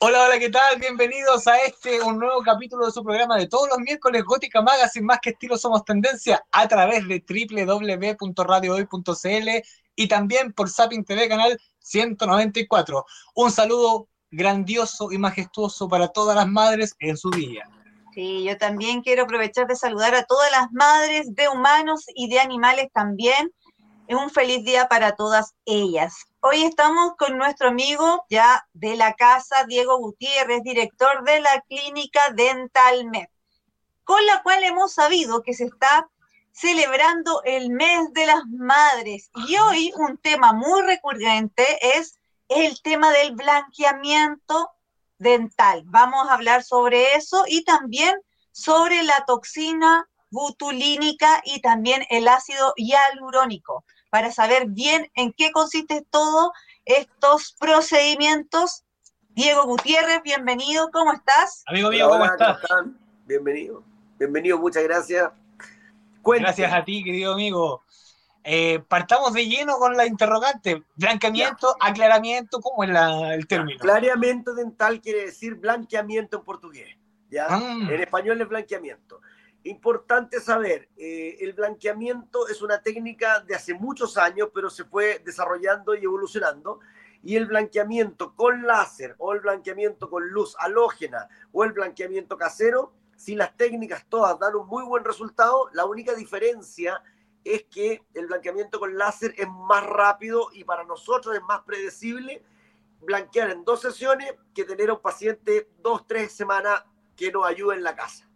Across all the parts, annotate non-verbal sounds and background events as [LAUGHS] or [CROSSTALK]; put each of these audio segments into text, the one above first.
Hola, hola, ¿qué tal? Bienvenidos a este, un nuevo capítulo de su programa de todos los miércoles, Gótica Magazine, más que estilo somos tendencia, a través de www.radiohoy.cl y también por Sapin TV Canal 194. Un saludo grandioso y majestuoso para todas las madres en su día. Sí, yo también quiero aprovechar de saludar a todas las madres de humanos y de animales también. Un feliz día para todas ellas. Hoy estamos con nuestro amigo ya de la casa, Diego Gutiérrez, director de la clínica Dental Med, con la cual hemos sabido que se está celebrando el mes de las madres. Y hoy un tema muy recurrente es el tema del blanqueamiento dental. Vamos a hablar sobre eso y también sobre la toxina butulínica y también el ácido hialurónico, para saber bien en qué consiste todos estos procedimientos. Diego Gutiérrez, bienvenido, ¿cómo estás? Amigo mío, ¿cómo estás? Bienvenido, bienvenido, muchas gracias. Gracias a ti, querido amigo. Eh, partamos de lleno con la interrogante. Blanqueamiento, aclaramiento, ¿cómo es el término? Aclaramiento dental quiere decir blanqueamiento en portugués. ¿ya? Ah. En español es blanqueamiento. Importante saber, eh, el blanqueamiento es una técnica de hace muchos años, pero se fue desarrollando y evolucionando. Y el blanqueamiento con láser o el blanqueamiento con luz halógena o el blanqueamiento casero, si las técnicas todas dan un muy buen resultado, la única diferencia es que el blanqueamiento con láser es más rápido y para nosotros es más predecible blanquear en dos sesiones que tener a un paciente dos, tres semanas que nos ayude en la casa.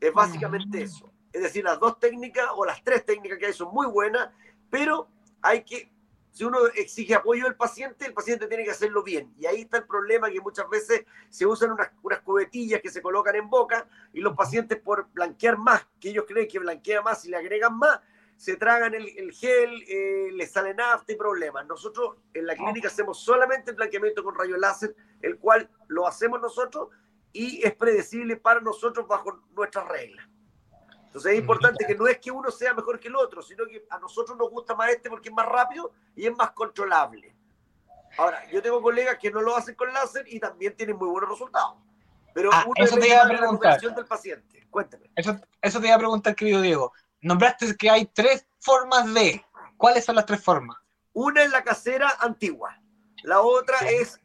Es básicamente mm. eso. Es decir, las dos técnicas o las tres técnicas que hay son muy buenas, pero hay que, si uno exige apoyo del paciente, el paciente tiene que hacerlo bien. Y ahí está el problema que muchas veces se usan unas, unas cubetillas que se colocan en boca y los pacientes por blanquear más, que ellos creen que blanquea más y le agregan más, se tragan el, gel, eh, les sale nafta y problemas. Nosotros en la clínica hacemos solamente el blanqueamiento con rayo láser, el cual lo hacemos nosotros y es predecible para nosotros bajo nuestras reglas. Entonces es importante que no es que uno sea mejor que el otro, sino que a nosotros nos gusta más este porque es más rápido y es más controlable. Ahora, yo tengo colegas que no lo hacen con láser y también tienen muy buenos resultados. Pero ah, eso te iba a preguntar. del paciente. Cuéntame. Eso, eso te iba a preguntar, querido Diego nombraste que hay tres formas de. ¿Cuáles son las tres formas? Una es la casera antigua. La otra es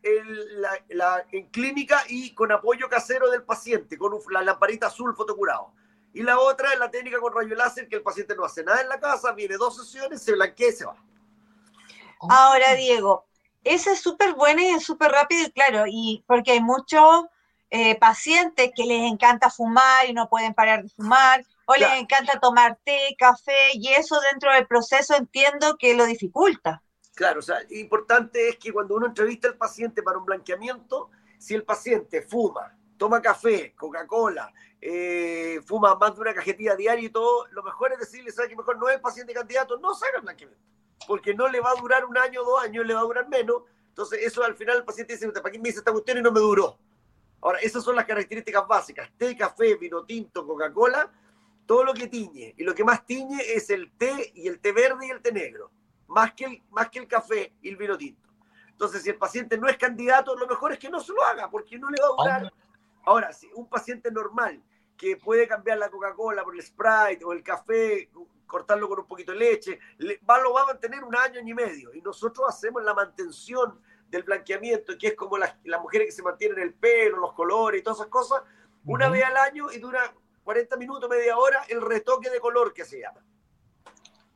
la, en clínica y con apoyo casero del paciente, con la lamparita azul fotocurado. Y la otra es la técnica con rayo láser, que el paciente no hace nada en la casa, viene dos sesiones, se blanquea y se va. Ahora, Diego, esa es súper buena y es súper rápido y claro, y porque hay muchos eh, pacientes que les encanta fumar y no pueden parar de fumar, o les encanta tomar té, café, y eso dentro del proceso entiendo que lo dificulta. Claro, o sea, importante es que cuando uno entrevista al paciente para un blanqueamiento, si el paciente fuma, toma café, Coca-Cola, eh, fuma más de una cajetilla diaria y todo, lo mejor es decirle, ¿sabes que mejor no es paciente candidato? No se haga el blanqueamiento, porque no le va a durar un año, dos años, le va a durar menos. Entonces, eso al final el paciente dice, ¿para qué me dice esta cuestión y no me duró? Ahora, esas son las características básicas. Té, café, vino tinto, Coca-Cola, todo lo que tiñe. Y lo que más tiñe es el té y el té verde y el té negro, más que el, más que el café y el vino tinto. Entonces, si el paciente no es candidato, lo mejor es que no se lo haga, porque no le va a durar. Ahora, si un paciente normal que puede cambiar la Coca-Cola por el Sprite o el café, cortarlo con un poquito de leche, va, lo va a mantener un año y medio. Y nosotros hacemos la mantención del blanqueamiento, que es como las, mujeres que se mantienen el pelo, los colores y todas esas cosas, una vez al año y dura 40 minutos, media hora, el retoque de color que se llama.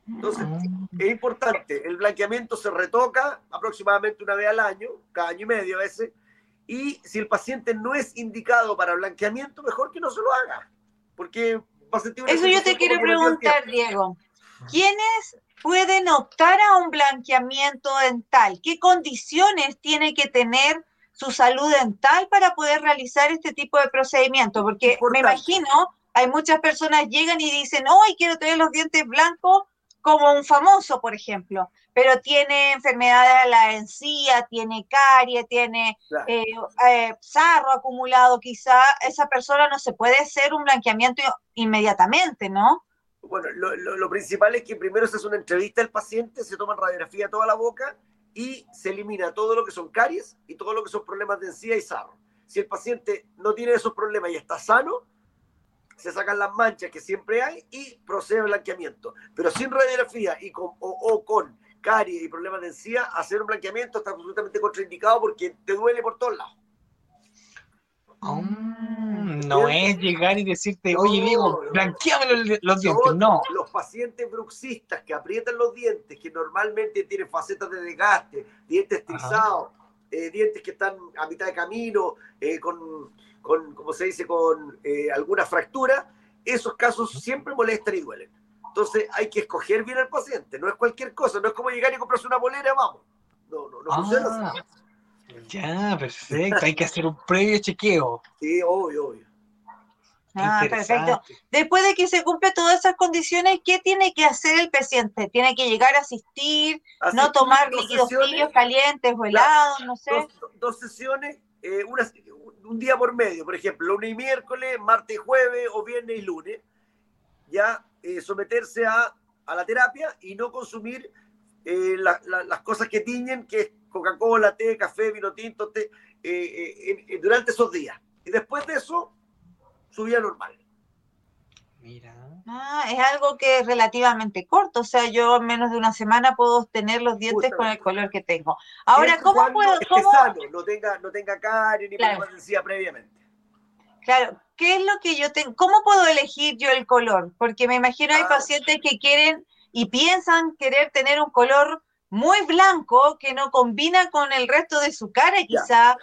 Entonces, ah. Es importante, el blanqueamiento se retoca aproximadamente una vez al año, cada año y medio a veces, y si el paciente no es indicado para blanqueamiento, mejor que no se lo haga, porque va a sentir Eso yo te quiero preguntar, Diego. ¿Quiénes pueden optar a un blanqueamiento dental? ¿Qué condiciones tiene que tener su salud dental para poder realizar este tipo de procedimiento? Porque me imagino hay muchas personas llegan y dicen, hoy quiero tener los dientes blancos como un famoso, por ejemplo, pero tiene enfermedades de la encía, tiene carie, tiene eh, eh, sarro acumulado, quizá esa persona no se puede hacer un blanqueamiento inmediatamente, ¿no? Bueno, lo, principal es que primero se hace una entrevista al paciente, se toma radiografía toda la boca y se elimina todo lo que son caries y todo lo que son problemas de encía y sarro. Si el paciente no tiene esos problemas y está sano, se sacan las manchas que siempre hay y procede al blanqueamiento. Pero sin radiografía y con, o, con caries y problemas de encía, hacer un blanqueamiento está absolutamente contraindicado porque te duele por todos lados. Mm, no es llegar y decirte, oye, digo, blanqueame los, dientes, no. Los pacientes bruxistas que aprietan los dientes, que normalmente tienen facetas de desgaste, dientes trizados, eh, dientes que están a mitad de camino, eh, con, con, como se dice, con eh, alguna fractura, esos casos siempre molestan y duelen. Entonces hay que escoger bien al paciente, no es cualquier cosa, no es como llegar y comprarse una bolera, vamos. No, no, no funciona así. Ah. Ya, perfecto. Hay que hacer un previo chequeo. Sí, obvio, obvio. Ah, perfecto. Después de que se cumple todas esas condiciones, ¿qué tiene que hacer el paciente? ¿Tiene que llegar a asistir, no tomar líquidos calientes o helados, no sé? Dos, sesiones, eh, un día por medio, por ejemplo, lunes y miércoles, martes y jueves o viernes y lunes, ya eh, someterse a, la terapia y no consumir eh, las cosas que tiñen, que es Coca-Cola, té, café, vino tinto, té, eh, eh, durante esos días. Y después de eso, su vida normal. Mira. Ah, es algo que es relativamente corto, o sea, yo en menos de una semana puedo tener los dientes con el color que tengo. Ahora, ¿cómo puedo...? Cómo... Sano, no tenga, no tenga caries ni claro. decía previamente. Claro, ¿qué es lo que yo tengo? ¿Cómo puedo elegir yo el color? Porque me imagino hay ah. pacientes que quieren y piensan querer tener un color muy blanco que no combina con el resto de su cara, quizá.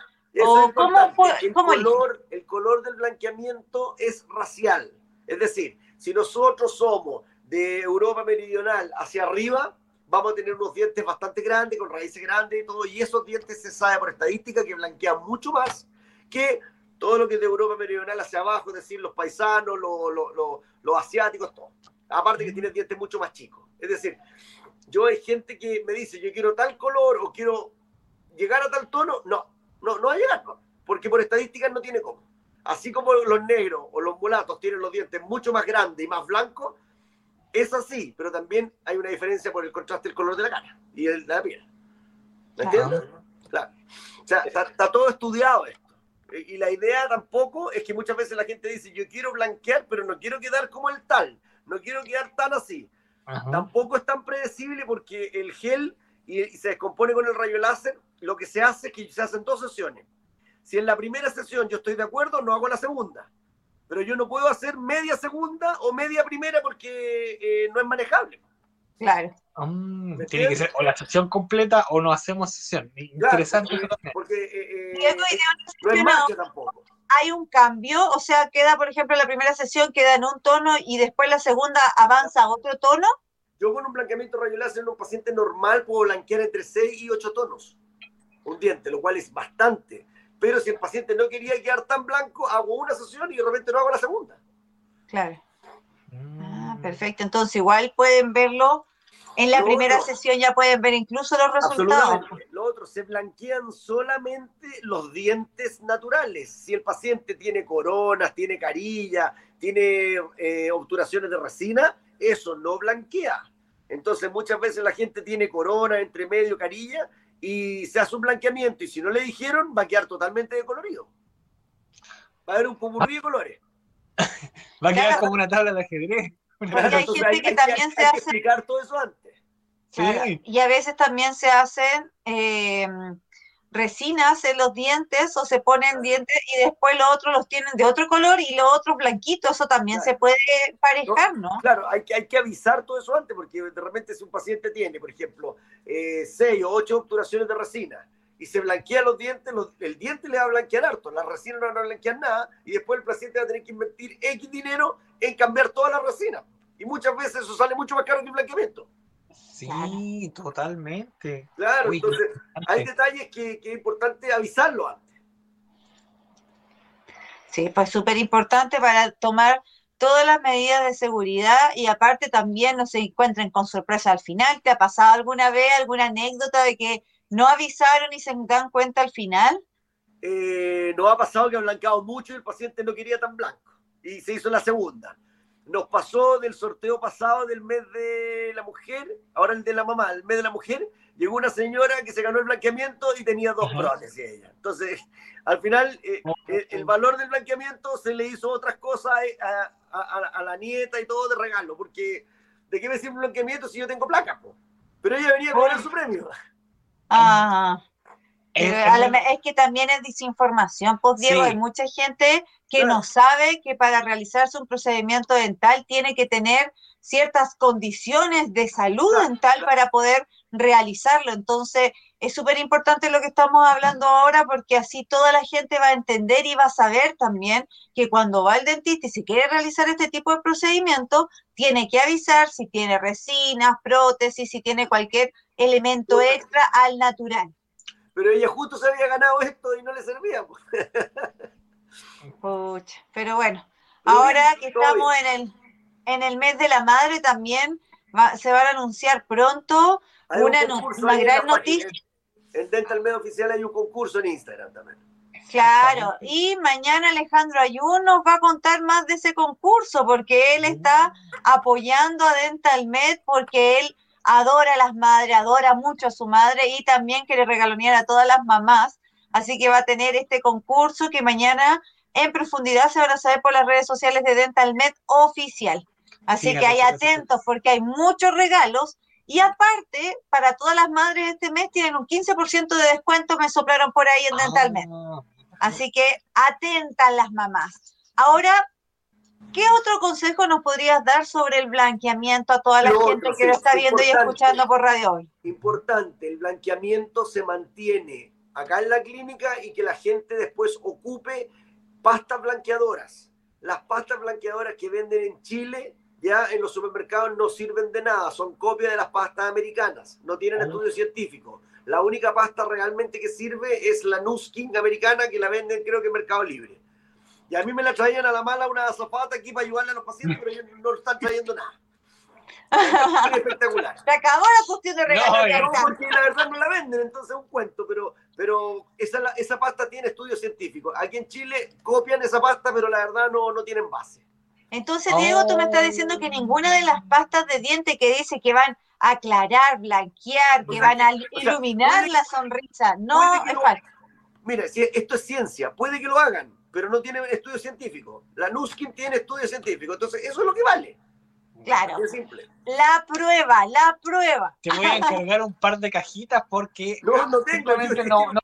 O cómo, el, color, el color del blanqueamiento es racial. Es decir, si nosotros somos de Europa Meridional hacia arriba, vamos a tener unos dientes bastante grandes, con raíces grandes y todo, y esos dientes se sabe por estadística que blanquean mucho más que todo lo que es de Europa Meridional hacia abajo, es decir, los paisanos, los, los asiáticos, todo. Aparte que tienen dientes mucho más chicos. Es decir, yo hay gente que me dice, yo quiero tal color o quiero llegar a tal tono. No, no, no va a llegar, porque por estadísticas no tiene cómo. Así como los negros o los mulatos tienen los dientes mucho más grandes y más blancos, es así, pero también hay una diferencia por el contraste del color de la cara y el, de la piel. ¿Me entiendes? Claro. O sea, está, todo estudiado esto. Y la idea tampoco es que muchas veces la gente dice, yo quiero blanquear, pero no quiero quedar como el tal, no quiero quedar tan así. Tampoco es tan predecible porque el gel y, se descompone con el rayo láser, lo que se hace es que se hacen dos sesiones. Si en la primera sesión yo estoy de acuerdo, no hago la segunda. Pero yo no puedo hacer media segunda o media primera porque eh, no es manejable. Claro. Mm, tiene que ser o la sesión completa o no hacemos sesión. Interesante. Porque, eh, eh, no es magia tampoco hay un cambio, o sea, queda, por ejemplo, la primera sesión queda en un tono y después la segunda avanza a otro tono. Yo con un blanqueamiento rayo en un paciente normal puedo blanquear entre 6 y 8 tonos un diente, lo cual es bastante. Pero si el paciente no quería quedar tan blanco, hago una sesión y de repente no hago la segunda. Claro. Ah, perfecto. Entonces, igual pueden verlo en la primera sesión ya pueden ver incluso los resultados. Lo otro, se blanquean solamente los dientes naturales. Si el paciente tiene coronas, tiene carilla, tiene eh, obturaciones de resina, eso no blanquea. Entonces muchas veces la gente tiene corona entre medio, carilla, y se hace un blanqueamiento, y si no le dijeron, va a quedar totalmente decolorido. Va a haber un cumulí de colores. [LAUGHS] va a quedar como una tabla de ajedrez. [LAUGHS] Porque hay gente que también se hace... explicar todo eso antes. Y a veces también se hacen eh, resinas en los dientes o se ponen dientes y después los otros los tienen de otro color y los otros blanquitos. Eso también se puede parejar, ¿no? Claro, hay que, hay que avisar todo eso antes porque de repente si un paciente tiene, por ejemplo, eh, seis o ocho obturaciones de resina y se blanquea los dientes, el diente le va a blanquear harto, la resina no va a blanquear nada y después el paciente va a tener que invertir X dinero en cambiar toda la resina. Y muchas veces eso sale mucho más caro que el blanqueamiento. Sí, totalmente. Claro, entonces hay detalles que, es importante avisarlo antes. Sí, pues súper importante para tomar todas las medidas de seguridad y aparte también no se encuentren con sorpresa al final. ¿Te ha pasado alguna vez alguna anécdota de que no avisaron y se dan cuenta al final? Eh, no ha pasado que ha blancado mucho y el paciente no quería tan blanco y se hizo la segunda. Nos pasó del sorteo pasado del mes de la mujer, ahora el de la mamá, el mes de la mujer, llegó una señora que se ganó el blanqueamiento y tenía dos brotes ella. Entonces, al final, eh, eh, el, valor del blanqueamiento se le hizo otras cosas eh, a, la nieta y todo de regalo, porque ¿de qué me sirve un blanqueamiento si yo tengo placa? Pero ella venía con su premio. Ah. Es, que también es desinformación, pues Diego, hay mucha gente que no sabe que para realizarse un procedimiento dental tiene que tener ciertas condiciones de salud dental para poder realizarlo. Entonces, es súper importante lo que estamos hablando ahora porque así toda la gente va a entender y va a saber también que cuando va al dentista y se quiere realizar este tipo de procedimiento, tiene que avisar si tiene resinas, prótesis, si tiene cualquier elemento extra al natural pero ella justo se había ganado esto y no le servía. pero bueno, ahora que estamos en el, en el mes de la madre también se van a anunciar pronto una, gran noticia. En Dental Med Oficial hay un concurso en Instagram también. Claro, y mañana Alejandro Ayun nos va a contar más de ese concurso porque él está mm. apoyando a Dental Med porque él adora a las madres, adora mucho a su madre y también quiere regalonear a todas las mamás. Así que va a tener este concurso que mañana en profundidad se van a saber por las redes sociales de DentalMed oficial. Así que hay atentos porque hay muchos regalos. Y aparte, para todas las madres este mes tienen un 15% de descuento, me soplaron por ahí en DentalMed. Ah. Así que atentas las mamás. Ahora ¿Qué otro consejo nos podrías dar sobre el blanqueamiento a toda la gente que lo está viendo y escuchando por radio hoy? Importante, el blanqueamiento se mantiene acá en la clínica y que la gente después ocupe pastas blanqueadoras. Las pastas blanqueadoras que venden en Chile ya en los supermercados no sirven de nada, son copias de las pastas americanas, no tienen estudio científico. La única pasta realmente que sirve es la Nuskin americana que la venden creo que en Mercado Libre. Y a mí me la traían a la mala una zapata aquí para ayudarle a los pacientes, pero ellos no están trayendo nada. [LAUGHS] Es espectacular. Se acabó la cuestión de regalar. No, porque la verdad no la venden, entonces es un cuento, pero, pero esa, esa pasta tiene estudios científicos. Aquí en Chile copian esa pasta, pero la verdad no, no tienen base. Entonces, Diego, tú me estás diciendo que ninguna de las pastas de diente que dice que van a aclarar, blanquear, que van a iluminar la sonrisa, no es falso. Mira, si esto es ciencia, puede que lo hagan, pero no tiene estudio científico. La Nuskin tiene estudio científico, entonces eso es lo que vale. Claro. Es simple. La prueba, la prueba. Te voy a encargar un par de cajitas porque [LAUGHS] no, no tengo, no, no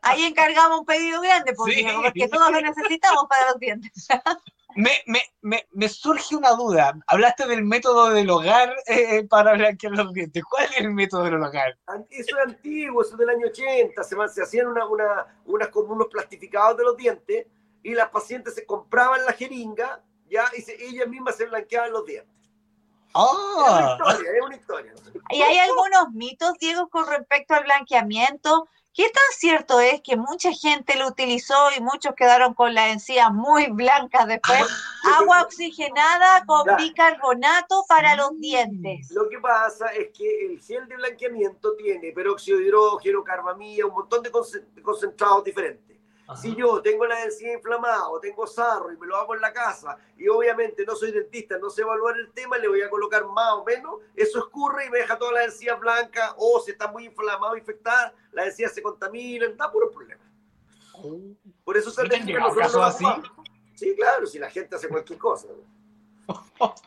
Ahí encargamos un pedido grande porque, porque todos lo necesitamos para los dientes. [LAUGHS] Me, me, me, me, surge una duda. Hablaste del método del hogar eh, para blanquear los dientes. ¿Cuál es el método del hogar? Eso es antiguo, eso es del año 80. Se, se hacían una, una, unas, como unos plastificados de los dientes y las pacientes se compraban la jeringa ya y se, ellas mismas se blanqueaban los dientes. Ah. Es una historia, es una historia. ¿Y hay algunos mitos, Diego, con respecto al blanqueamiento? ¿Qué tan cierto es que mucha gente lo utilizó y muchos quedaron con la encía muy blanca después? [LAUGHS] Agua oxigenada con bicarbonato para los dientes. Lo que pasa es que el gel de blanqueamiento tiene peróxido de hidrógeno, carbamida, un montón de concentrados diferentes. Si yo tengo la encía inflamada o tengo sarro y me lo hago en la casa y obviamente no soy dentista, no sé evaluar el tema, le voy a colocar más o menos, eso escurre y me deja toda la encía blanca o si está muy inflamado o infectada, la encía se contamina, da puro problema. Oh. Por eso se caso así? Sí, claro, si la gente hace cualquier cosa.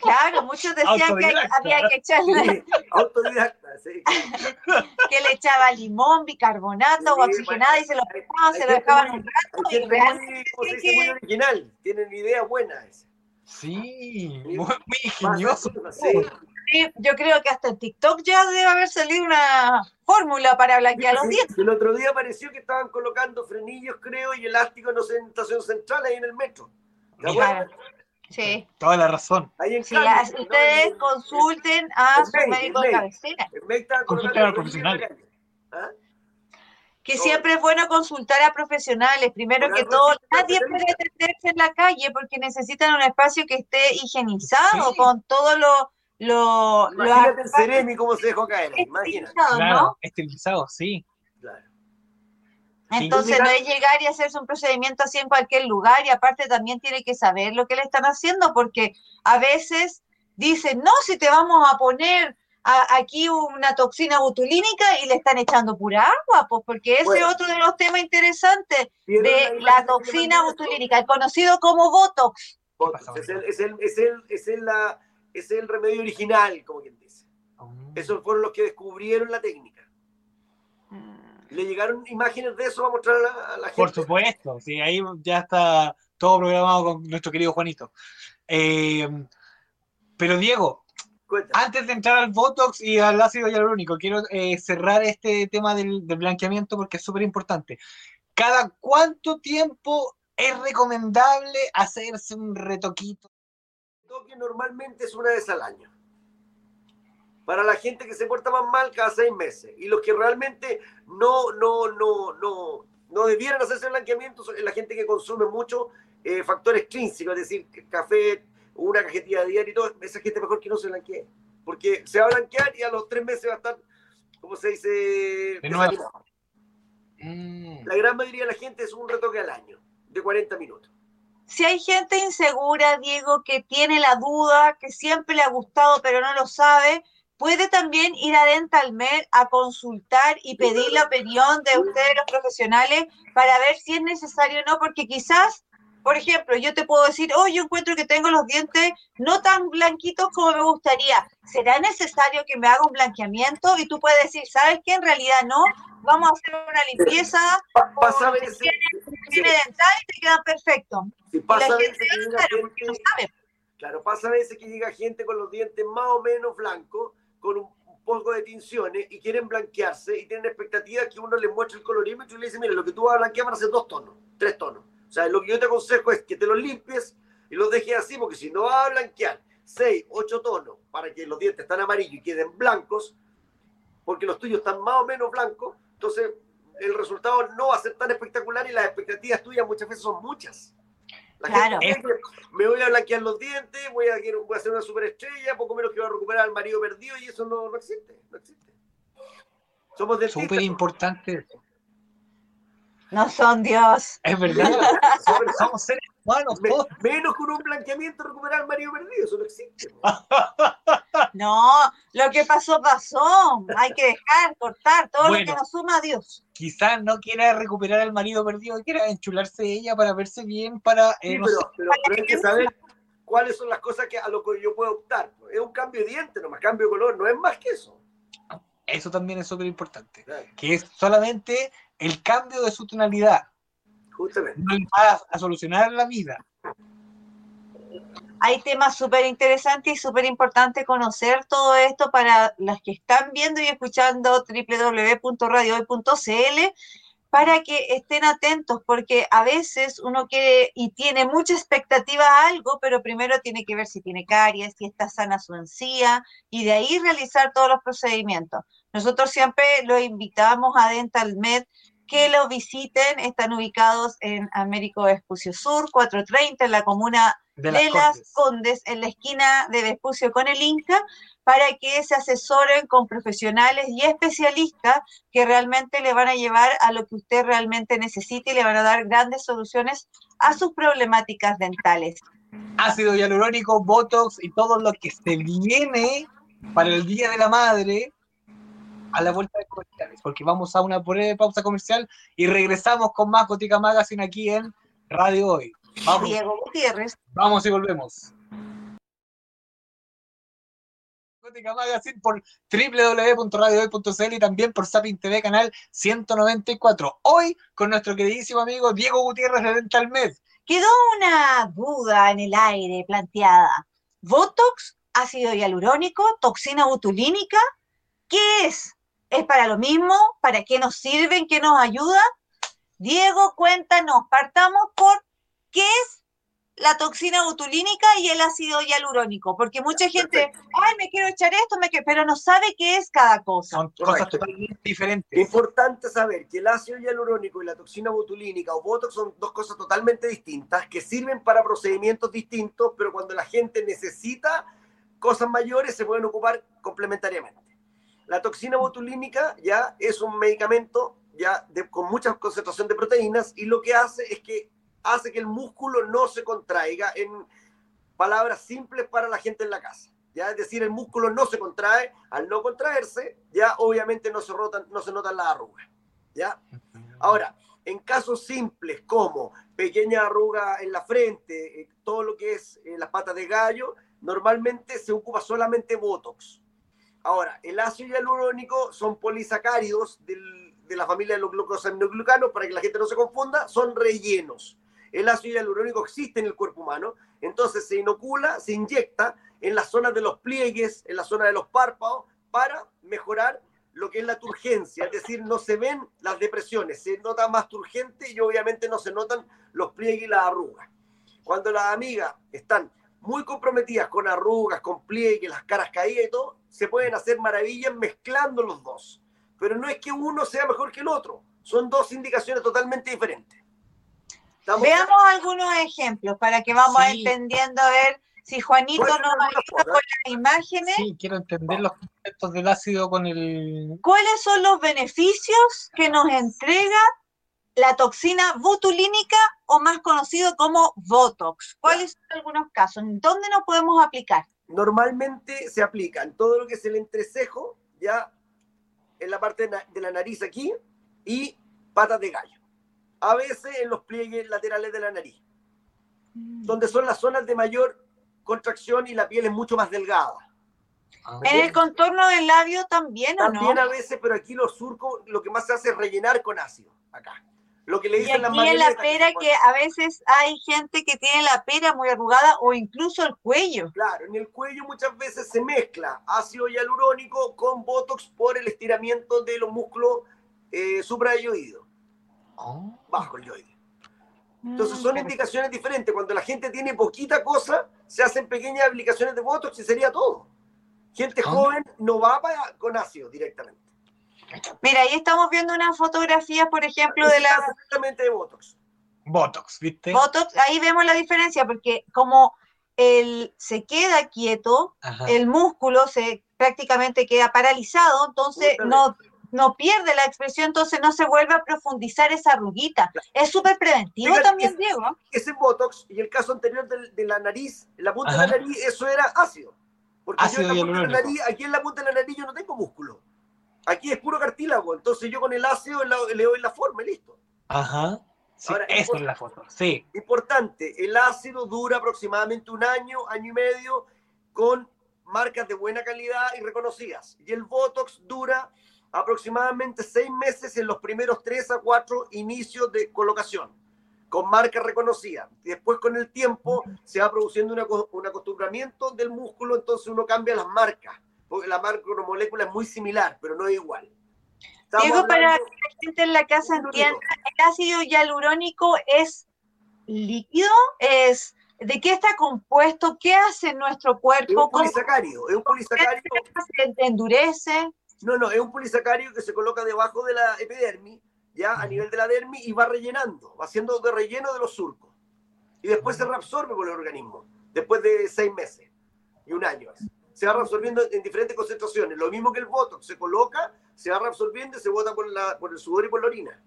Claro, muchos decían que había que echarle. Autodidacta, sí. [LAUGHS] que le echaba limón, bicarbonato, agua oxigenada y se lo dejaban, se lo dejaban un rato. y realmente muy, que... muy original, tienen ideas buenas. Sí, muy, muy ingenioso. Sí, yo creo que hasta en TikTok ya debe haber salido una fórmula para blanquear los dientes. El otro día apareció que estaban colocando frenillos, creo, y elásticos no sé, en estación central ahí en el metro. Sí. Toda la razón. ustedes consulten a su médico de cabecera. Consulten al profesional. ¿Ah? Que siempre es bueno consultar a profesionales. Primero que todo, nadie puede atenderse en la calle porque necesitan un espacio que esté higienizado con todo lo. lo Imagínate el Ceremi cómo se dejó caer. Imagínate. Claro, ¿no? esterilizado, sí. Claro. Entonces no es llegar y hacerse un procedimiento así en cualquier lugar y aparte también tiene que saber lo que le están haciendo porque a veces dicen, no, si te vamos a poner aquí una toxina botulínica y le están echando pura agua, pues porque ese es otro de los temas interesantes de la toxina botulínica, el conocido como Botox. Es, el, es, el, es, el, es, el, la, es el remedio original, como quien dice. Oh. Esos fueron los que descubrieron la técnica. Mm. ¿Le llegaron imágenes de eso a mostrar a la, gente? Por supuesto, sí, ahí ya está todo programado con nuestro querido Juanito. Eh, pero Diego, antes de entrar al Botox y al ácido hialurónico, quiero eh, cerrar este tema del, blanqueamiento porque es súper importante. ¿Cada cuánto tiempo es recomendable hacerse un retoquito? El retoque normalmente es una vez al año. Para la gente que se porta más mal, cada seis meses. Y los que realmente no, no, no, no, no debieran hacerse blanqueamiento son la gente que consume mucho eh, factores extrínsecos, es decir, café, una cajetilla diaria y todo, esa gente mejor que no se blanquee. Porque se va a blanquear y a los tres meses va a estar, como se dice? Mm. La gran mayoría de la gente es un retoque al año, de 40 minutos. Si hay gente insegura, Diego, que tiene la duda, que siempre le ha gustado pero no lo sabe, puede también ir a Dentalmed a consultar y pedir la opinión de ustedes, los profesionales, para ver si es necesario o no, porque quizás por ejemplo, yo te puedo decir, oh, yo encuentro que tengo los dientes no tan blanquitos como me gustaría. ¿Será necesario que me haga un blanqueamiento? Y tú puedes decir, ¿sabes qué? En realidad no. Vamos a hacer una limpieza. Pasa veces, tiene dental y te queda perfecto. pasa a veces que llega gente, Claro, pasa a veces que llega gente con los dientes más o menos blancos, con un poco de tinciones y quieren blanquearse y tienen expectativas que uno les muestre el colorímetro y le dice, mira, lo que tú vas a blanquear van a ser dos tonos, tres tonos. O sea, lo que yo te aconsejo es que te los limpies y los dejes así, porque si no vas a blanquear 6, 8 tonos para que los dientes están amarillos y queden blancos, porque los tuyos están más o menos blancos, entonces el resultado no va a ser tan espectacular y las expectativas tuyas muchas veces son muchas. Claro. me voy a blanquear los dientes, voy a, voy a hacer una superestrella, poco menos que voy a recuperar al marido perdido y eso no, no existe, no existe. Somos Súper importante no son Dios. Es verdad. [LAUGHS] Somos seres humanos. menos con un blanqueamiento recuperar al marido perdido. Eso no existe. [LAUGHS] no, lo que pasó, pasó. Hay que dejar, cortar todo lo que nos suma a Dios. Quizás no quiera recuperar al marido perdido, quiera enchularse ella para verse bien, para. Eh, pero, hay que saber cuáles son las cosas que, a lo que yo puedo optar. Es un cambio de diente, nomás cambio de color, no es más que eso. Eso también es súper importante. Que es solamente el cambio de su tonalidad. Justamente. No va a, solucionar la vida. Hay temas súper interesantes y súper importantes conocer todo esto para las que están viendo y escuchando www.radiohoy.cl para que estén atentos, porque a veces uno quiere y tiene mucha expectativa a algo, pero primero tiene que ver si tiene caries, si está sana su encía, y de ahí realizar todos los procedimientos. Nosotros siempre lo invitamos a Dental Med que lo visiten. Están ubicados en Américo Vespucio Sur, 430, en la comuna de Las, Condes. en la esquina de Vespucio con el Inca para que se asesoren con profesionales y especialistas que realmente le van a llevar a lo que usted realmente necesite y le van a dar grandes soluciones a sus problemáticas dentales. Ácido hialurónico, Botox y todo lo que se viene para el Día de la Madre a la vuelta de comerciales, porque vamos a una breve pausa comercial y regresamos con más Gotica Magazine aquí en Radio Hoy. Vamos. Diego Gutiérrez. Vamos y volvemos. Magazine por www.radiohoy.cl y también por Sapin TV canal 194. Hoy con nuestro queridísimo amigo Diego Gutiérrez de Dental Med. Quedó una duda en el aire planteada. ¿Botox, ácido hialurónico, toxina botulínica? ¿Qué es? ¿Es para lo mismo? ¿Para qué nos sirven? ¿Qué nos ayuda? Diego, cuéntanos, partamos por qué es la toxina botulínica y el ácido hialurónico, porque mucha gente, ay, me quiero echar esto, me pero no sabe qué es cada cosa. Son cosas totalmente diferentes. Importante saber que el ácido hialurónico y la toxina botulínica o Botox son dos cosas totalmente distintas que sirven para procedimientos distintos, pero cuando la gente necesita cosas mayores se pueden ocupar complementariamente. La toxina botulínica ya es un medicamento ya con mucha concentración de proteínas y lo que hace es que hace que el músculo no se contraiga en palabras simples para la gente en la casa. ¿ya? Es decir, el músculo no se contrae, al no contraerse, ya obviamente no se, rotan, no se notan las arrugas. ¿ya? Ahora, en casos simples como pequeña arruga en la frente, eh, todo lo que es eh, las patas de gallo, normalmente se ocupa solamente Botox. Ahora, el ácido hialurónico son polisacáridos de la familia de los glucosaminoglicanos, para que la gente no se confunda, son rellenos. El ácido hialurónico existe en el cuerpo humano, entonces se inocula, se inyecta en las zonas de los pliegues, en la zona de los párpados, para mejorar lo que es la turgencia, es decir, no se ven las depresiones, se nota más turgente y obviamente no se notan los pliegues y las arrugas. Cuando las amigas están muy comprometidas con arrugas, con pliegues, las caras caídas y todo, se pueden hacer maravillas mezclando los dos. Pero no es que uno sea mejor que el otro, son dos indicaciones totalmente diferentes. Veamos algunos ejemplos para que vamos entendiendo a ver si Juanito nos ayuda con las imágenes. Sí, quiero entender los conceptos del ácido con el. ¿Cuáles son los beneficios que nos entrega la toxina botulínica o más conocido como Botox. ¿Cuáles son algunos casos? ¿Dónde nos podemos aplicar? Normalmente se aplica en todo lo que es el entrecejo, ya en la parte de la nariz aquí, y patas de gallo. A veces en los pliegues laterales de la nariz, mm. donde son las zonas de mayor contracción y la piel es mucho más delgada. Ah, en el contorno del labio también, ¿o También a veces, pero aquí los surcos lo que más se hace es rellenar con ácido, acá. Lo que le dicen y aquí en la pera que, a veces hay gente que tiene la pera muy arrugada o incluso el cuello. Claro, en el cuello muchas veces se mezcla ácido hialurónico con botox por el estiramiento de los músculos eh, suprayoides, oh. bajo el yoide. Entonces son mm, indicaciones diferentes. Cuando la gente tiene poquita cosa, se hacen pequeñas aplicaciones de botox y sería todo. Gente ah. joven no va para, con ácido directamente. Mira, ahí estamos viendo una fotografía, por ejemplo, de la... Exactamente de Botox. Botox, ¿viste? Botox, ahí vemos la diferencia, porque como el, se queda quieto, el músculo se prácticamente queda paralizado, entonces no, no pierde la expresión, entonces no se vuelve a profundizar esa ruguita. Es súper preventivo también, Diego. Ese Botox y el caso anterior de, la nariz, la punta de la nariz, eso era ácido. Porque yo en la punta de la nariz, aquí en la punta de la nariz yo no tengo músculo. Aquí es puro cartílago, entonces yo con el ácido le doy la forma y listo. Ajá. Sí, es la foto, sí. Importante, el ácido dura aproximadamente un año, año y medio, con marcas de buena calidad y reconocidas. Y el Botox dura aproximadamente seis meses en los primeros tres a cuatro inicios de colocación, con marcas reconocidas. Después con el tiempo se va produciendo un acostumbramiento del músculo, entonces uno cambia las marcas la macromolécula es muy similar, pero no es igual. Diego, para que la gente en la casa entienda, el ácido hialurónico es líquido, es ¿De qué está compuesto? ¿Qué hace nuestro cuerpo? Es un polisacario, es un polisacario. ¿Se endurece? No, no, es un polisacario que se coloca debajo de la epidermis, ya a nivel de la dermis, y va rellenando, va haciendo de relleno de los surcos. Y después se reabsorbe por el organismo, después de seis meses y un año se va reabsorbiendo en diferentes concentraciones. Lo mismo que el Botox, se coloca, se va reabsorbiendo y se bota por, la, por el sudor y por la orina.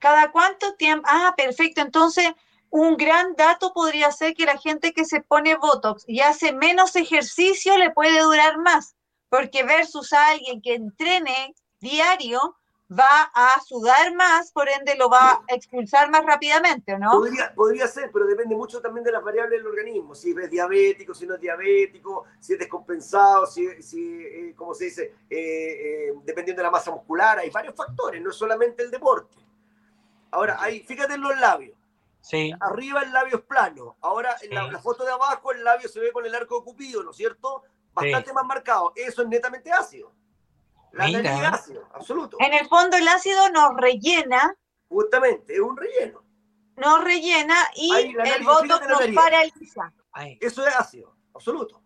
¿Cada cuánto tiempo? Ah, perfecto. Entonces, un gran dato podría ser que la gente que se pone Botox y hace menos ejercicio le puede durar más, porque versus a alguien que entrene diario, va a sudar más, por ende lo va a expulsar más rápidamente, no? Podría, podría ser, pero depende mucho también de las variables del organismo, si es diabético, si no es diabético, si es descompensado, si, si eh, ¿cómo se dice? Eh, eh, dependiendo de la masa muscular, hay varios factores, no es solamente el deporte. Ahora, ahí, fíjate en los labios. Sí. Arriba el labio es plano. Ahora, en la, foto de abajo, el labio se ve con el arco de Cupido, ¿no es cierto? Bastante más marcado. Eso es netamente ácido. La nariz ácido, absoluto. En el fondo el ácido nos rellena. Justamente, es un relleno. Nos rellena y el voto nos paraliza. Eso es ácido, absoluto.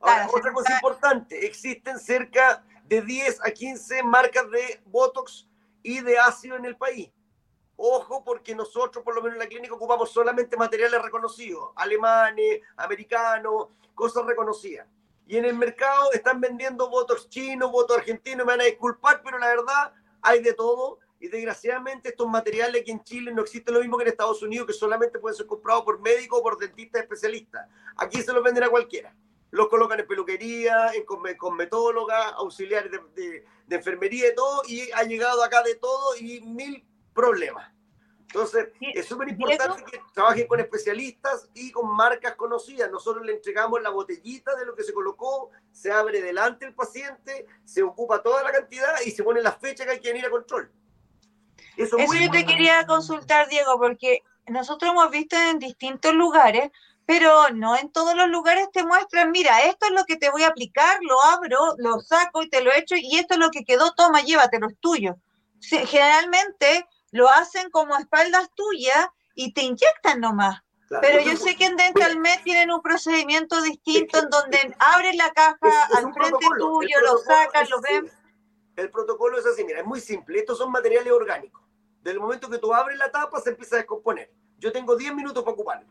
Ahora, otra cosa importante, existen cerca de 10 a 15 marcas de Botox y de ácido en el país. Ojo, porque nosotros, por lo menos en la clínica, ocupamos solamente materiales reconocidos, alemanes, americanos, cosas reconocidas. Y en el mercado están vendiendo votos chinos, votos argentinos, me van a disculpar, pero la verdad hay de todo. y desgraciadamente estos materiales aquí en Chile no existen lo mismo que en Estados Unidos, que solamente pueden ser comprados por médicos o por dentistas especialistas. Aquí se los venden a cualquiera. Los colocan en peluquería, en cosmetólogas, auxiliares de, de, enfermería y todo, y ha llegado acá de todo y mil problemas. Entonces, es súper importante que trabajen con especialistas y con marcas conocidas. Nosotros le entregamos la botellita de lo que se colocó, se abre delante el paciente, se ocupa toda la cantidad y se pone la fecha que hay que ir a control. Eso, yo te quería consultar, Diego, porque nosotros hemos visto en distintos lugares, pero no en todos los lugares te muestran, mira, esto es lo que te voy a aplicar, lo abro, lo saco y te lo echo, y esto es lo que quedó, toma, llévatelo, es tuyo. generalmente lo hacen como espaldas tuyas y te inyectan nomás. pero yo sé que en Dental Med tienen un procedimiento distinto en donde abren la caja al frente tuyo, lo sacan, lo ven. El protocolo es así, mira, es muy simple. Estos son materiales orgánicos. Del momento que tú abres la tapa, se empieza a descomponer. Yo tengo 10 minutos para ocuparlo.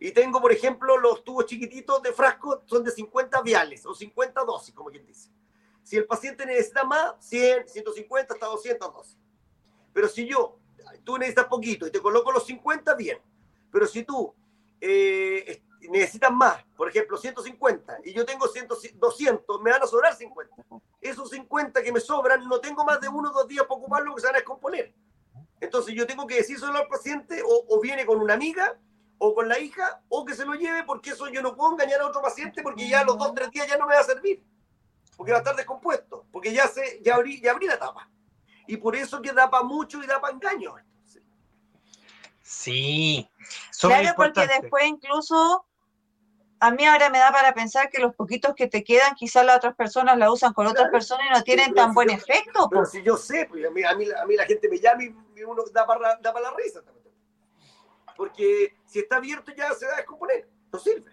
Y tengo, por ejemplo, los tubos chiquititos de frasco, son de 50 viales o 50 dosis, como quien dice. Si el paciente necesita más, 100, 150, hasta 200 dosis. Pero si yo, tú necesitas poquito y te coloco los 50, bien. Pero si tú eh, necesitas más, por ejemplo, 150, y yo tengo 100, 200, me van a sobrar 50. Esos 50 que me sobran, no tengo más de uno o dos días para ocuparlo porque se van a descomponer. Entonces yo tengo que decir solo al paciente o, viene con una amiga o con la hija o que se lo lleve porque eso yo no puedo engañar a otro paciente porque ya los dos tres días ya no me va a servir. Porque va a estar descompuesto, porque ya, se, ya, abrí, ya abrí la tapa. Y por eso que da para mucho y da para engaño. Sí. Claro, porque después incluso a mí ahora me da para pensar que los poquitos que te quedan, quizás las otras personas la usan con otras personas y no tienen tan buen efecto. Pero si yo sé, pues a mí, a mí, la gente me llama y uno da para, da para la risa. Porque si está abierto ya se va a descomponer, no sirve.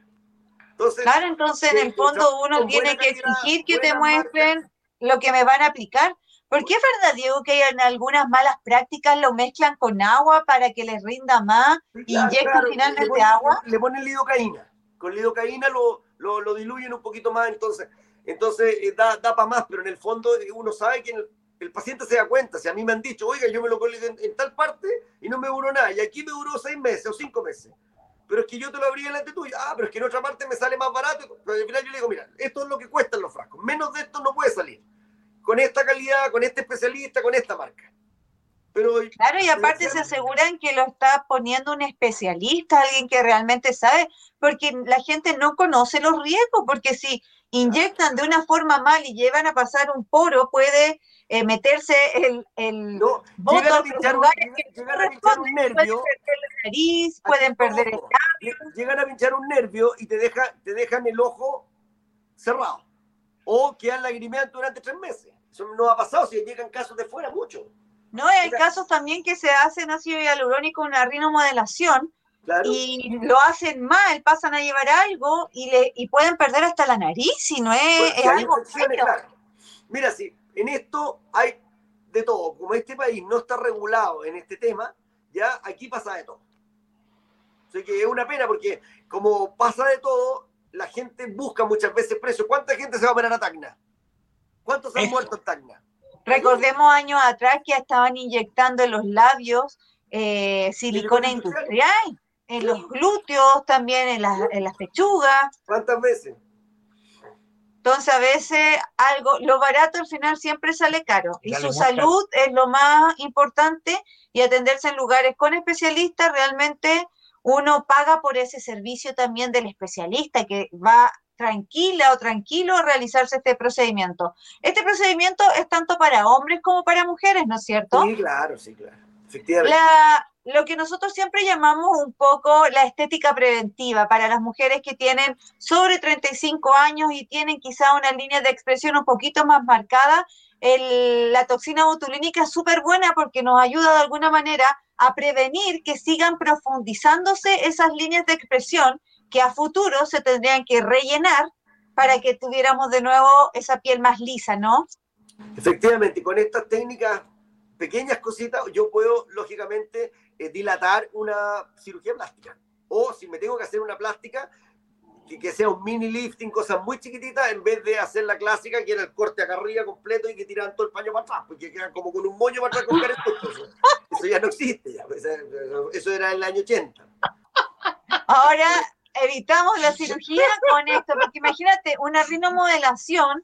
Entonces, claro, entonces en el fondo uno tiene que exigir que te muestren lo que me van a aplicar. ¿Por qué es verdad, Diego, que en algunas malas prácticas lo mezclan con agua para que les rinda más y inyectan finalmente agua? Le ponen lidocaína con lidocaína lo, lo, diluyen un poquito más, entonces, entonces eh, da, da para más, pero en el fondo eh, uno sabe que el, paciente se da cuenta. Si a mí me han dicho, oiga, yo me lo coloqué en, tal parte y no me duró nada, y aquí me duró seis meses o cinco meses. Pero es que yo te lo abrí delante tuyo. Ah, pero es que en otra parte me sale más barato. Pero al final yo le digo, mira, esto es lo que cuestan los frascos. Menos de esto no puede salir. Con esta calidad, con este especialista, con esta marca claro, y aparte se aseguran que lo está poniendo un especialista, alguien que realmente sabe, porque la gente no conoce los riesgos, porque si inyectan de una forma mal y llevan a pasar un poro, puede eh, meterse el, el no, voto a pinchar, un, un nervio. Pueden perder la nariz, pueden perder el labio. Llegan a pinchar un nervio y te, deja, te dejan el ojo cerrado. O quedan lagrimeando durante tres meses. Eso no ha pasado, si llegan casos de fuera, mucho. No, hay casos también que se hacen ácido hialurónico, una rinomodelación, y lo hacen mal, pasan a llevar algo y, le, y pueden perder hasta la nariz si no es, algo Mira, si en esto hay de todo, como este país no está regulado en este tema, ya aquí pasa de todo. Así que es una pena porque como pasa de todo, la gente busca muchas veces precios. ¿Cuánta gente se va a operar a Tacna? ¿Cuántos han muerto en Tacna? Recordemos años atrás que estaban inyectando en los labios eh, silicona industrial, en los glúteos, también en las, en las pechugas. ¿Cuántas veces? Entonces, a veces algo, lo barato al final siempre sale caro. Y su salud es lo más importante y atenderse en lugares con especialistas, realmente uno paga por ese servicio también del especialista que va tranquila o tranquilo realizarse este procedimiento. Este procedimiento es tanto para hombres como para mujeres, ¿no es cierto? Sí, claro, sí, claro. Efectivamente. lo que nosotros siempre llamamos un poco la estética preventiva para las mujeres que tienen sobre 35 años y tienen quizá una línea de expresión un poquito más marcada, la toxina botulínica es súper buena porque nos ayuda de alguna manera a prevenir que sigan profundizándose esas líneas de expresión que a futuro se tendrían que rellenar para que tuviéramos de nuevo esa piel más lisa, ¿no? Efectivamente, con estas técnicas, pequeñas cositas, yo puedo, lógicamente, eh, dilatar una cirugía plástica. O si me tengo que hacer una plástica, que, sea un mini lifting, cosas muy chiquititas, en vez de hacer la clásica que era el corte acá arriba completo y que tiran todo el paño para atrás, porque quedan como con un moño para atrás con eso, eso ya no existe, ya, pues, eso era en el año 80. Ahora evitamos la cirugía con esto, porque imagínate, una rinomodelación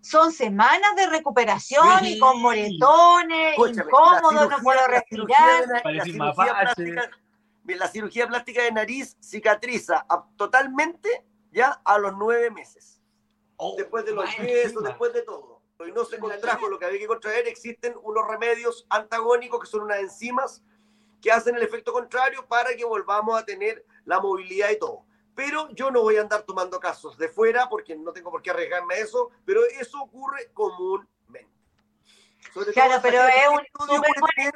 son semanas de recuperación y con moretones, incómodos, no puedo respirar. La, cirugía plástica de nariz cicatriza totalmente ya a los nueve meses. Oh, después de los yesos, después de todo. Y no se contrajo lo que había que contraer. Existen unos remedios antagónicos que son unas enzimas que hacen el efecto contrario para que volvamos a tener la movilidad y todo pero yo no voy a andar tomando casos de fuera porque no tengo por qué arriesgarme a eso, pero eso ocurre comúnmente. claro, pero es un estudio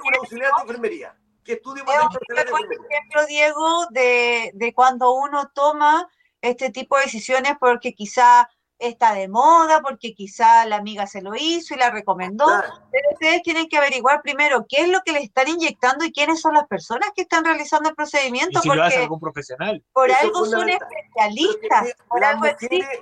un auxiliar de enfermería. ¿Qué estudio puede tener Por ejemplo, Diego, de, de cuando uno toma este tipo de decisiones porque quizá está de moda, porque quizá la amiga se lo hizo y la recomendó, pero ustedes tienen que averiguar primero qué es lo que le están inyectando y quiénes son las personas que están realizando el procedimiento. Y si porque algún profesional. Por algo son especialistas. Por algo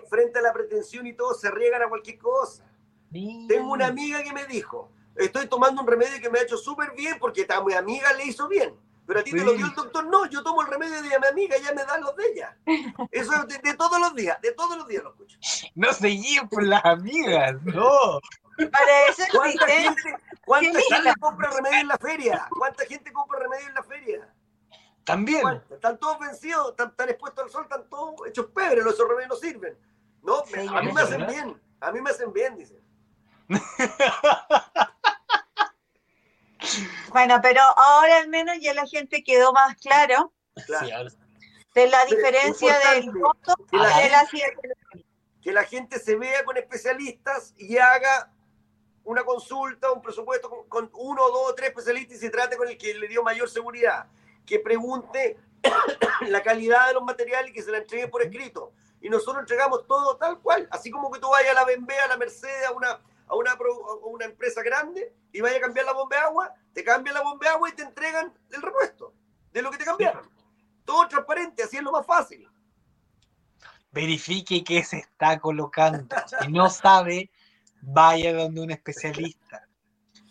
frente a la pretensión y todo se riegan a cualquier cosa. Tengo una amiga que me dijo, estoy tomando un remedio que me ha hecho súper bien porque a mi amiga le hizo bien. Pero a ti te lo dio el doctor, no, yo tomo el remedio de mi amiga, ella me da los de ella. [LAUGHS] Eso es de, todos los días, de todos los días lo escucho. No se guíen por las amigas, no. Para eso ¿Cuánta gente, cuánta gente compra remedio en la feria? ¿Cuánta gente compra remedio en la feria? También. Están todos vencidos, están, expuestos al sol, están todos hechos pedres, esos remedios no sirven. No, a mí me hacen bien, a mí me hacen bien, dice. [LAUGHS] Bueno, pero ahora al menos ya la gente quedó más claro, de la diferencia del voto que la, que la gente se vea con especialistas y haga una consulta, un presupuesto con, uno, dos o tres especialistas y se trate con el que le dio mayor seguridad. Que pregunte [COUGHS] la calidad de los materiales y que se la entregue por escrito. Y nosotros entregamos todo tal cual. Así como que tú vayas a la BMB, a la Mercedes, a una, a una, una empresa grande y vaya a cambiar la bomba de agua, te cambian la bomba de agua y te entregan el repuesto de lo que te cambiaron. Todo transparente, así es lo más fácil. Verifique qué se está colocando. Si no sabe, vaya donde un especialista.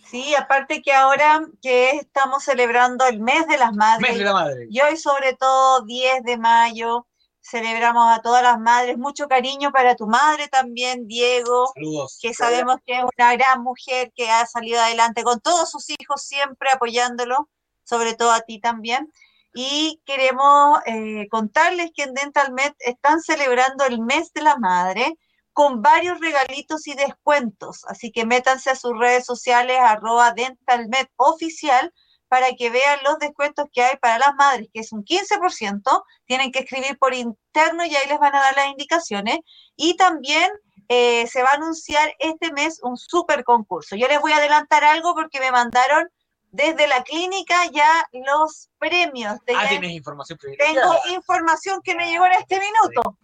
Sí, aparte que ahora que estamos celebrando el mes de las madres, mes de la madre. y hoy sobre todo 10 de mayo, Celebramos a todas las madres, mucho cariño para tu madre también, Diego, que sabemos que es una gran mujer que ha salido adelante con todos sus hijos, siempre apoyándolo, sobre todo a ti también. Y queremos eh, contarles que en DentalMed están celebrando el mes de la madre con varios regalitos y descuentos. Así que métanse a sus redes sociales, arroba DentalMed oficial, para que vean los descuentos que hay para las madres, que es un 15%, tienen que escribir por interno y ahí les van a dar las indicaciones. Y también eh, se va a anunciar este mes un super concurso. Yo les voy a adelantar algo porque me mandaron desde la clínica ya los premios. ah, tienes información Tengo información que me llegó en este minuto.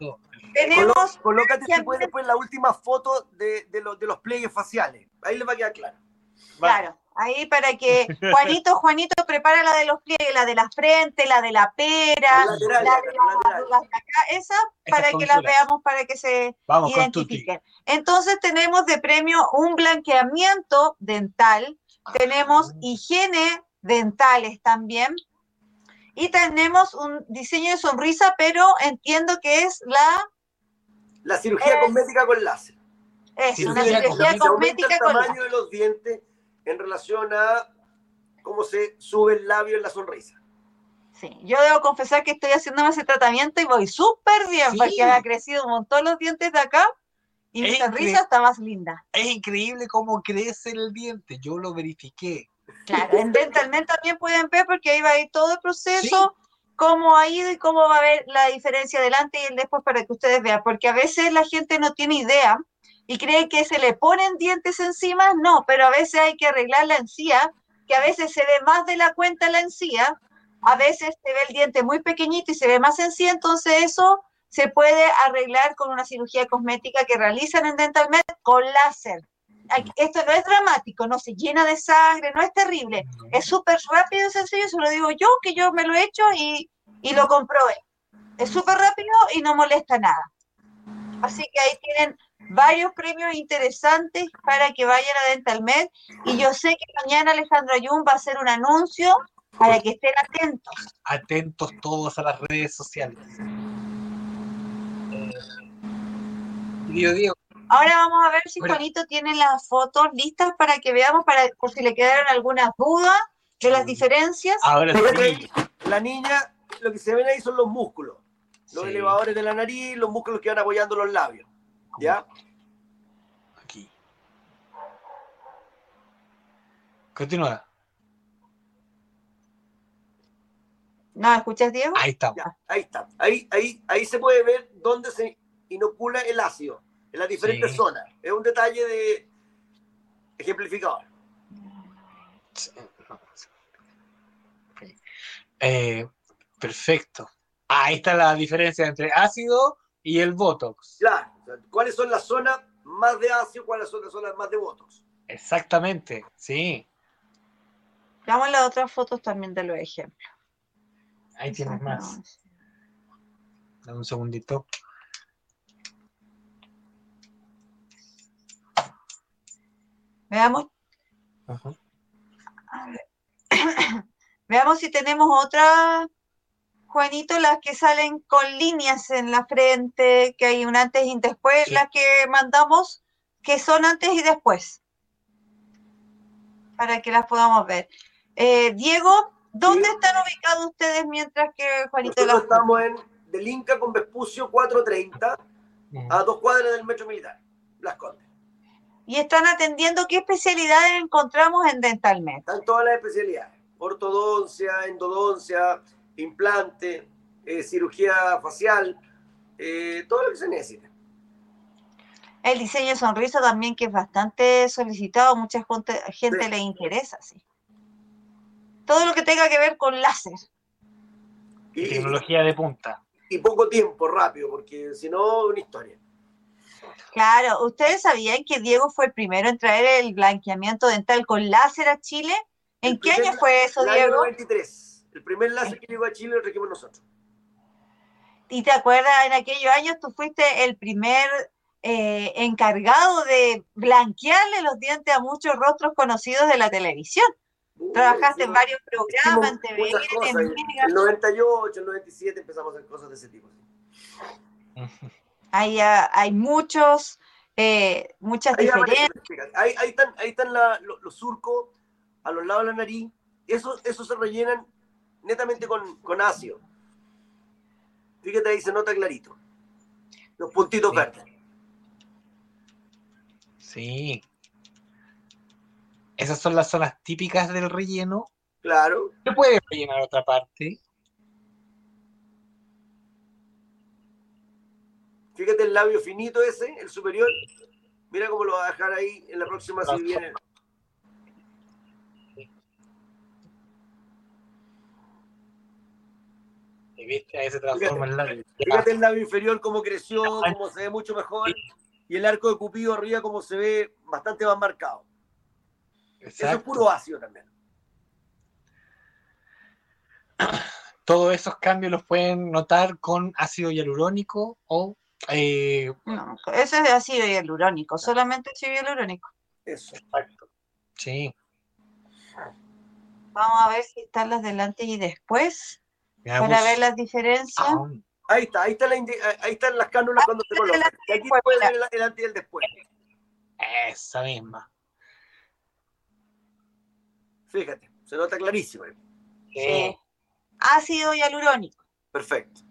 Tenemos. Colócate si puedes después la última foto de, de, los, de los pliegues faciales. Ahí les va a quedar claro. Claro. Ahí para que Juanito, Juanito prepara la de los pliegues, la de la frente, la de la pera, la, de la, esa para que las veamos, para que se identifiquen. Entonces tenemos de premio un blanqueamiento dental, tenemos higiene dentales también, y tenemos un diseño de sonrisa, pero entiendo que es la... La cirugía cosmética con láser. Es una cirugía cosmética con láser. el tamaño de los dientes en relación a cómo se sube el labio en la sonrisa. Sí, yo debo confesar que estoy haciendo ese tratamiento y voy súper bien porque ha crecido un montón los dientes de acá y mi sonrisa está más linda. Es increíble cómo crece el diente, yo lo verifiqué. Claro, en también pueden ver porque ahí va a ir todo el proceso, cómo ha ido y cómo va a ver la diferencia delante y el después para que ustedes vean, porque a veces la gente no tiene idea y cree que se le ponen dientes encima, no, pero a veces hay que arreglar la encía, que a veces se ve más de la cuenta la encía, a veces se ve el diente muy pequeñito y se ve más encía, entonces eso se puede arreglar con una cirugía cosmética que realizan en DentalMed con láser. Esto no es dramático, no se llena de sangre, no es terrible, es súper rápido y sencillo, se lo digo yo, que yo me lo he hecho y, y lo comprobé. Es súper rápido y no molesta nada. Así que ahí tienen varios premios interesantes para que vayan a DentalMed. Y yo sé que mañana Alejandro Ayun va a hacer un anuncio para que estén atentos. Atentos todos a las redes sociales. Eh, Ahora vamos a ver si Juanito tiene las fotos listas para que veamos, para por si le quedaron algunas dudas de las diferencias. Ahora sí. La niña, lo que se ven ahí son los músculos, los elevadores de la nariz, los músculos que van apoyando los labios. ¿Ya? Aquí. Continúa. No, ¿escuchas, Diego? Ahí está. ahí está. Ahí, ahí, ahí se puede ver dónde se inocula el ácido, en las diferentes zonas. Es un detalle de ejemplificador. Eh, perfecto. Ahí está la diferencia entre ácido y el Botox. Claro. ¿Cuáles son las zonas más de ácido? ¿Cuáles son las zonas más de Botox? Exactamente, sí. Veamos las otras fotos también de los ejemplos. Ahí tienes más. Dame un segundito. Veamos. [CLEARS THROAT] Veamos si tenemos otra, Juanito, las que salen con líneas en la frente, que hay un antes y un después, las que mandamos, que son antes y después, para que las podamos ver. Eh, Diego, ¿Dónde están ubicados ustedes mientras que Juanito Nosotros estamos en Del Inca con Vespucio 430, a dos cuadras del metro militar, Las Condes. ¿Y están atendiendo qué especialidades encontramos en DentalMed? Están todas las especialidades, ortodoncia, endodoncia, implante, eh, cirugía facial, eh, todo lo que se necesita. El diseño de sonrisa también que es bastante solicitado, mucha gente, le interesa, sí todo lo que tenga que ver con láser. Y, tecnología de punta. Y poco tiempo, rápido, porque si no, una historia. Claro, ¿ustedes sabían que Diego fue el primero en traer el blanqueamiento dental con láser a Chile? ¿En qué año fue eso, el Diego? 93. El primer láser que llegó a Chile lo trajimos nosotros. ¿Y te acuerdas, en aquellos años tú fuiste el primer eh, encargado de blanquearle los dientes a muchos rostros conocidos de la televisión? Trabajaste en varios programas, en TV, en el 98, el 97 empezamos a hacer cosas de ese tipo. Hay, ah, hay muchos, eh, muchas diferencias. Ahí, están, ahí están los, surcos a los lados de la nariz. Esos, esos se rellenan netamente con, con ácido. Fíjate ahí se nota clarito. Los puntitos verdes. Sí. Esas son las zonas típicas del relleno. Claro. ¿Qué puede rellenar otra parte? Fíjate el labio finito ese, el superior. Mira cómo lo va a dejar ahí en la próxima si viene. Y viste, ahí se transforma el labio. Fíjate el labio inferior cómo creció, cómo se ve mucho mejor. Y el arco de cupido arriba cómo se ve bastante más marcado. Eso es puro ácido también. [CLEARS THROAT] Todos esos cambios los pueden notar con ácido hialurónico o... Eh, no, ese es de ácido hialurónico, solamente ácido hialurónico. Eso. Exacto. Sí. Vamos a ver si están las delante y después. Para ver las diferencias. Ah, ahí está, ahí, está ahí están las cánulas cuando se colocan. aquí puede ver el antes y el después. Esa misma. Fíjate, se nota clarísimo. Sí. Ácido hialurónico. Perfecto.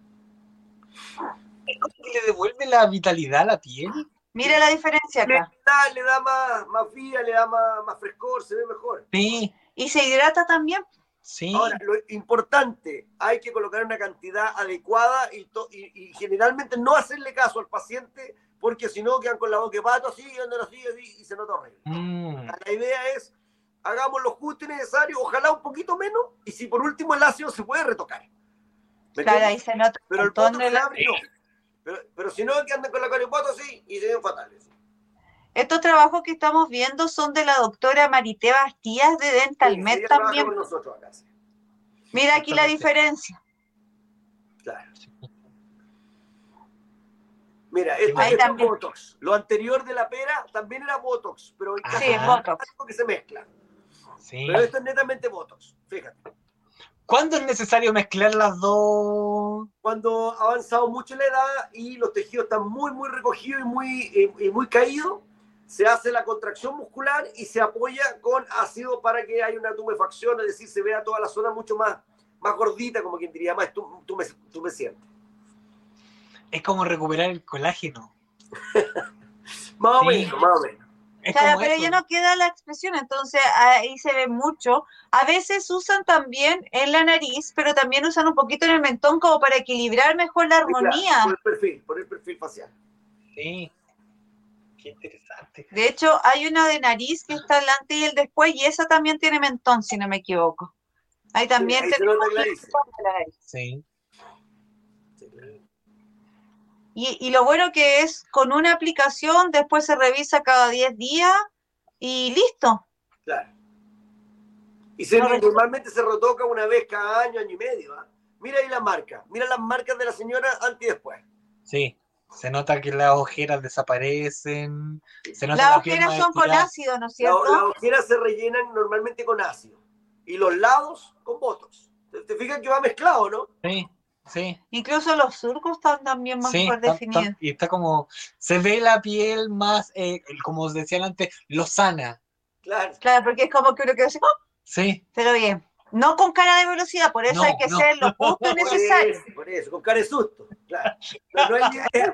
le devuelve la vitalidad a la piel? Mira la diferencia acá. Le da, más, más vía, le da más, frescor, se ve mejor. Sí. Y se hidrata también. Sí. Ahora, lo importante, hay que colocar una cantidad adecuada y, y, generalmente no hacerle caso al paciente porque si no quedan con la boca de pato así, así, y se nota horrible. Mm. La idea es hagamos los ajustes necesarios, ojalá un poquito menos, y si por último el ácido se puede retocar. Claro, ahí se nota pero el botox se abre, no. Pero, pero, si no, que andan con la caripoto así y se ven fatales. Estos trabajos que estamos viendo son de la doctora Marité Bastías de DentalMed también. Nosotros acá, Mira aquí la diferencia. Claro. Mira, esto es Botox. Lo anterior de la pera también era Botox, pero en sí, es Botox. que se mezcla. Sí. Pero esto es netamente Botox, fíjate. ¿Cuándo es necesario mezclar las dos? Cuando ha avanzado mucho la edad y los tejidos están muy, muy recogidos y muy, y muy caídos, se hace la contracción muscular y se apoya con ácido para que haya una tumefacción, es decir, se vea toda la zona mucho más, más gordita, como quien diría, más tú, tú, me, tú me sientes. Es como recuperar el colágeno. [LAUGHS] más o menos, más o menos. Claro, pero ya no queda la expresión, entonces ahí se ve mucho. A veces usan también en la nariz, pero también usan un poquito en el mentón como para equilibrar mejor la armonía. por el perfil, por el perfil facial. Sí, qué interesante. De hecho, hay una de nariz que está delante y el después, y esa también tiene mentón, si no me equivoco. Ahí también sí, tenemos la nariz. Sí. Y, lo bueno que es con una aplicación, después se revisa cada 10 días y listo. Claro. Y se, normalmente se retoca una vez cada año, año y medio. ¿ah? Mira ahí la marca. Mira las marcas de la señora antes y después. Sí, se nota que las ojeras desaparecen. las ojeras son con ácido, ¿no es cierto? las ojeras se rellenan normalmente con ácido. Y los lados con botox. ¿Te fijas que va mezclado, no? Sí. Sí. Incluso los surcos están también más definidos. y está como, se ve la piel más, eh, como os decían antes, lozana. Claro. Claro, porque es como que uno queda así, ¡oh! Sí. Pero bien. No con cara de velocidad, por eso hay que ser lo [LAUGHS] justo necesario. Por eso, con cara de susto. Claro. No, hay idea.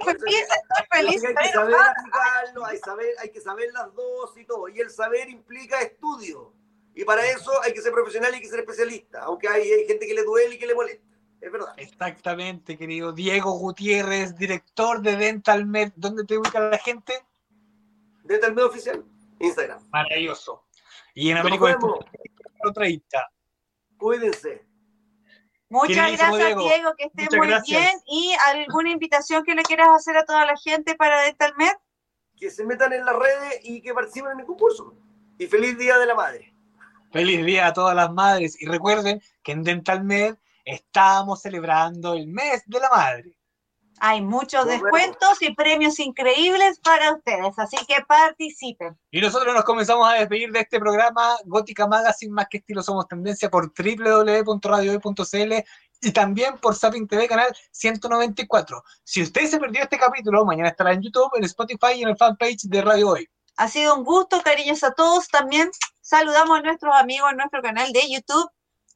feliz, hay que saber aplicarlo, hay, saber, hay que saber las dos y todo. Y el saber implica estudio. Y para eso hay que ser profesional y hay que ser especialista. Aunque hay, hay gente que le duele y que le molesta es verdad. Exactamente, querido Diego Gutiérrez, director de Dental Med. ¿Dónde te ubica la gente? Dental Med Oficial, Instagram. Maravilloso. Y en América otra Cuídense. Muchas gracias, Diego. que esté muy bien. ¿Y alguna invitación que le quieras hacer a toda la gente para Dental Med? Que se metan en las redes y que participen en el concurso. Y feliz Día de la Madre. Feliz día a todas las madres. Y recuerden que en Dental Med estamos celebrando el mes de la madre. Hay muchos descuentos y premios increíbles para ustedes, así que participen. Y nosotros nos comenzamos a despedir de este programa Gótica Magazine, más que estilo somos tendencia, por www.radioe.cl y también por Sapin TV canal 194. Si usted se perdió este capítulo, mañana estará en YouTube, en Spotify y en el fanpage de Radio Hoy. Ha sido un gusto, cariños a todos. También saludamos a nuestros amigos en nuestro canal de YouTube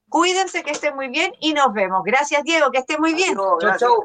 Cuídense, que estén muy bien y nos vemos. Gracias, Diego, que esté muy bien. chau, chau.